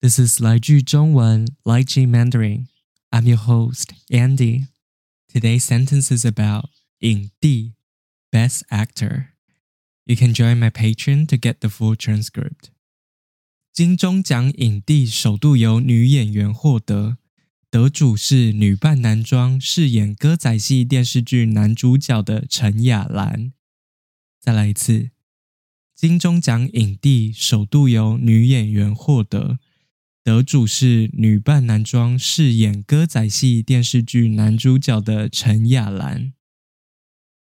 This is 来句中文 Lai Ji Mandarin. I'm your host, Andy. Today's sentence is about 影帝 Best Actor. You can join my Patreon to get the full transcript. 金钟奖影帝首度由女演员获得，得主是女扮男装饰演歌仔戏电视剧男主角的陈雅兰。再来一次，金钟奖影帝首度由女演员获得。 得主是女扮男装饰演歌仔戏电视剧男主角的陈亚兰。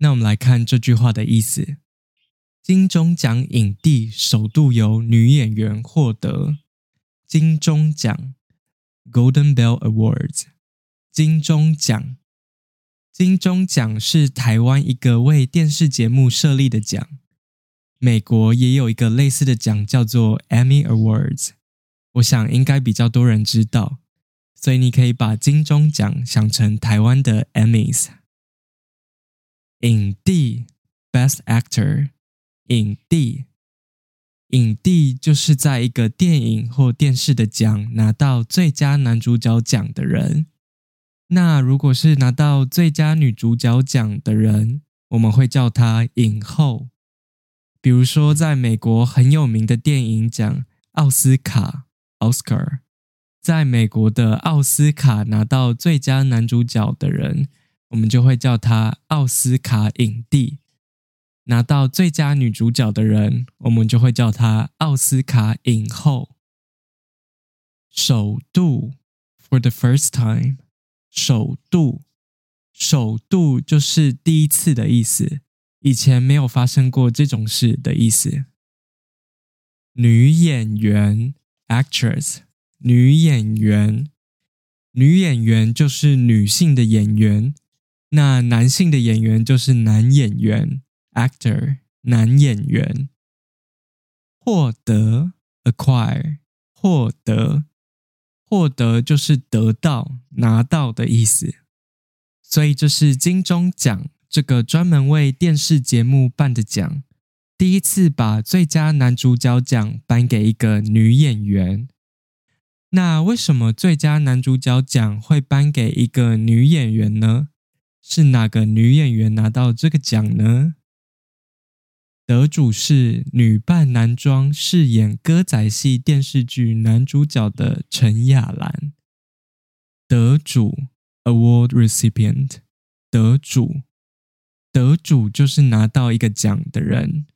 那我们来看这句话的意思：金钟奖影帝首度由女演员获得。金钟奖 （Golden Bell Awards），金钟奖，金钟奖是台湾一个为电视节目设立的奖。美国也有一个类似的奖，叫做 Emmy Awards。我想应该比较多人知道，所以你可以把金钟奖想成台湾的 Emmys。影帝 Best Actor，影帝，影帝就是在一个电影或电视的奖拿到最佳男主角奖的人。那如果是拿到最佳女主角奖的人，我们会叫她影后。比如说，在美国很有名的电影奖奥斯卡。Oscar，在美国的奥斯卡拿到最佳男主角的人，我们就会叫他奥斯卡影帝；拿到最佳女主角的人，我们就会叫他奥斯卡影后。首度，for the first time，首度，首度就是第一次的意思，以前没有发生过这种事的意思。女演员。Actress，女演员，女演员就是女性的演员，那男性的演员就是男演员。Actor，男演员。获得，acquire，获得，获得就是得到、拿到的意思。所以这是金钟奖这个专门为电视节目办的奖。第一次把最佳男主角奖颁给一个女演员，那为什么最佳男主角奖会颁给一个女演员呢？是哪个女演员拿到这个奖呢？得主是女扮男装饰演歌仔戏电视剧男主角的陈雅兰。得主 （award recipient），得主，得主就是拿到一个奖的人。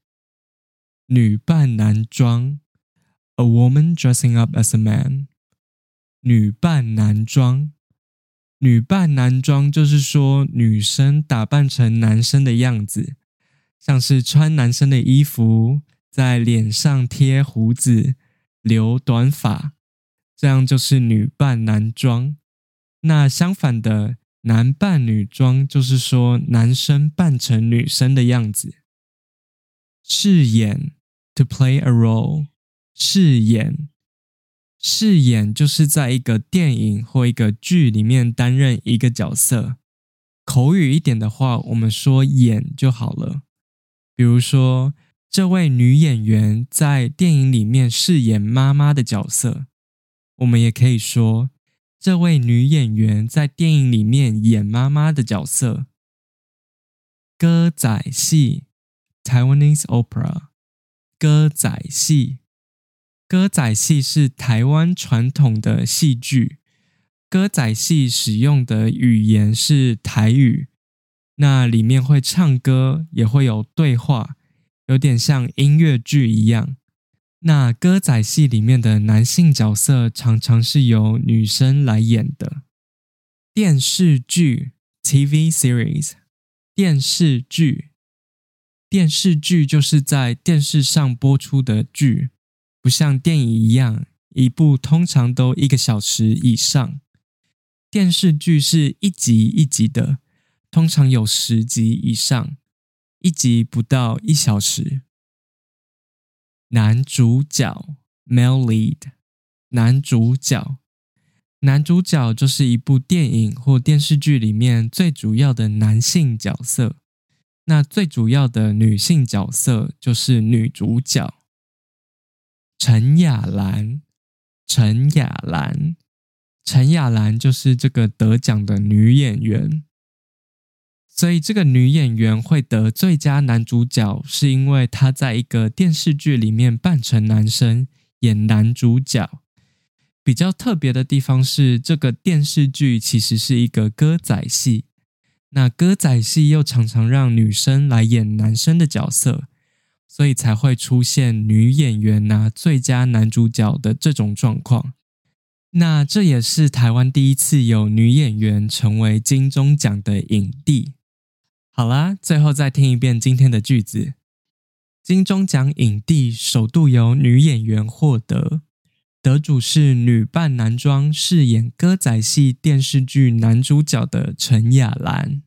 女扮男装，a woman dressing up as a man。女扮男装，女扮男装就是说女生打扮成男生的样子，像是穿男生的衣服，在脸上贴胡子，留短发，这样就是女扮男装。那相反的，男扮女装就是说男生扮成女生的样子，饰演。To play a role，饰演，饰演就是在一个电影或一个剧里面担任一个角色。口语一点的话，我们说演就好了。比如说，这位女演员在电影里面饰演妈妈的角色，我们也可以说这位女演员在电影里面演妈妈的角色。歌仔戏，Taiwanese opera。歌仔戏，歌仔戏是台湾传统的戏剧。歌仔戏使用的语言是台语，那里面会唱歌，也会有对话，有点像音乐剧一样。那歌仔戏里面的男性角色常常是由女生来演的。电视剧 （TV series），电视剧。电视剧就是在电视上播出的剧，不像电影一样，一部通常都一个小时以上。电视剧是一集一集的，通常有十集以上，一集不到一小时。男主角 （male lead），男主角，男主角就是一部电影或电视剧里面最主要的男性角色。那最主要的女性角色就是女主角陈雅兰，陈雅兰。陈雅兰就是这个得奖的女演员。所以，这个女演员会得最佳男主角，是因为她在一个电视剧里面扮成男生演男主角。比较特别的地方是，这个电视剧其实是一个歌仔戏。那歌仔戏又常常让女生来演男生的角色，所以才会出现女演员拿最佳男主角的这种状况。那这也是台湾第一次有女演员成为金钟奖的影帝。好啦，最后再听一遍今天的句子。金钟奖影帝首度由女演员获得，得主是女扮男装饰演歌仔戏电视剧男主角的陈雅兰。